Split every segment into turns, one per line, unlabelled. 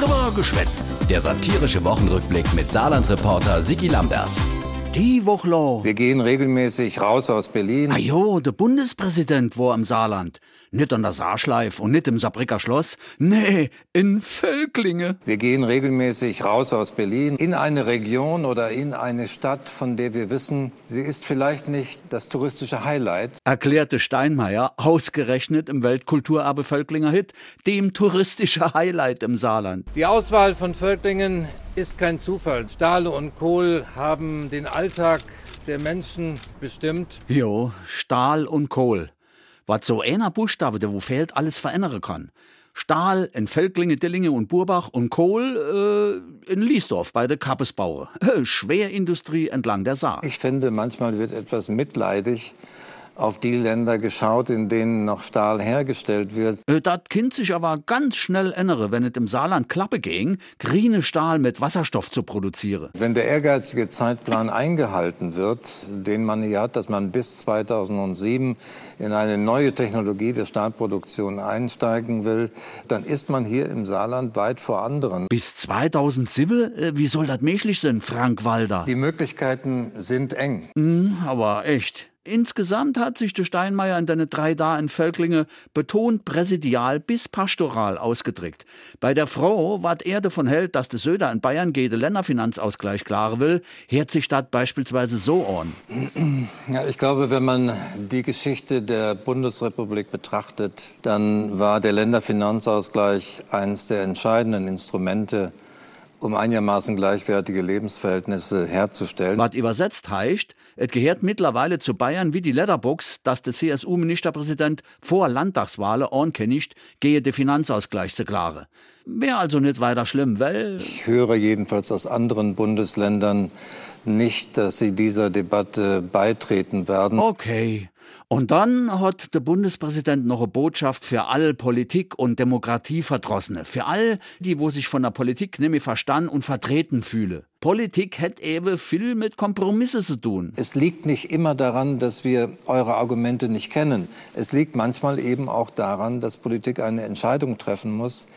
Drüber geschwätzt. Der satirische Wochenrückblick mit Saarland-Reporter Sigi Lambert.
Die Woche lang.
Wir gehen regelmäßig raus aus Berlin.
Ah jo, der Bundespräsident war im Saarland. Nicht an der Saarschleif und nicht im Saarbrücker Schloss. Nee, in Völklinge.
Wir gehen regelmäßig raus aus Berlin in eine Region oder in eine Stadt, von der wir wissen, sie ist vielleicht nicht das touristische Highlight.
Erklärte Steinmeier, ausgerechnet im Weltkulturerbe Völklinger Hit, dem touristische Highlight im Saarland.
Die Auswahl von Völklingen ist kein Zufall. Stahl und Kohl haben den Alltag der Menschen bestimmt.
Jo, Stahl und Kohl. Was so einer Buchstabe, der wo fehlt, alles verändern kann. Stahl in Völklinge, Dillinge und Burbach und Kohl äh, in Liesdorf bei der Kappesbauer. Schwerindustrie entlang der Saar.
Ich finde, manchmal wird etwas mitleidig auf die Länder geschaut, in denen noch Stahl hergestellt wird.
Äh, das Kind sich aber ganz schnell ändere, wenn es im Saarland Klappe ging, grüne Stahl mit Wasserstoff zu produzieren.
Wenn der ehrgeizige Zeitplan eingehalten wird, den man hier hat, dass man bis 2007 in eine neue Technologie der Stahlproduktion einsteigen will, dann ist man hier im Saarland weit vor anderen.
Bis 2007? Äh, wie soll das möglich sein, Frank Walder?
Die Möglichkeiten sind eng.
Mm, aber echt. Insgesamt hat sich der Steinmeier in deine drei da in Völklinge betont präsidial bis pastoral ausgedrückt. Bei der Frau, wat er davon hält, dass der Söder in Bayern den Länderfinanzausgleich klar will, hört sich das beispielsweise so an.
Ja, ich glaube, wenn man die Geschichte der Bundesrepublik betrachtet, dann war der Länderfinanzausgleich eines der entscheidenden Instrumente, um einigermaßen gleichwertige Lebensverhältnisse herzustellen.
Was übersetzt heißt, es gehört mittlerweile zu Bayern wie die Letterbox, dass der CSU-Ministerpräsident vor Landtagswahlen ankündigt, gehe der Finanzausgleich zu klare. Wäre also nicht weiter schlimm, weil...
Ich höre jedenfalls aus anderen Bundesländern nicht, dass sie dieser Debatte beitreten werden.
Okay. Und dann hat der Bundespräsident noch eine Botschaft für all Politik- und Demokratieverdrossene. Für all, die wo sich von der Politik nämlich verstanden und vertreten fühle. Politik hätte eben viel mit Kompromisse zu tun.
Es liegt nicht immer daran, dass wir eure Argumente nicht kennen. Es liegt manchmal eben auch daran, dass Politik eine Entscheidung treffen muss,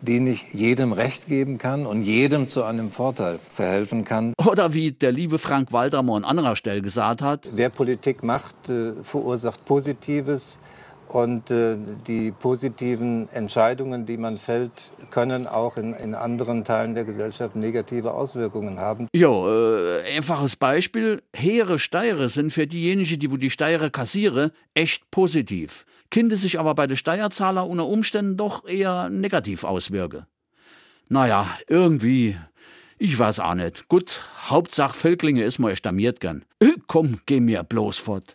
die nicht jedem Recht geben kann und jedem zu einem Vorteil verhelfen kann.
Oder wie der liebe Frank Waldermann an anderer Stelle gesagt hat.
Wer Politik macht, äh, verursacht Positives. Und äh, die positiven Entscheidungen, die man fällt, können auch in, in anderen Teilen der Gesellschaft negative Auswirkungen haben.
Jo, äh, einfaches Beispiel. Heere Steiere sind für diejenigen, die wo die Steiere kassiere, echt positiv. Kinder sich aber bei den Steuerzahler unter Umständen doch eher negativ auswirke. Naja, irgendwie, ich weiß auch nicht. Gut, Hauptsache Völklinge ist mal stamiert gern. Komm, geh mir bloß fort.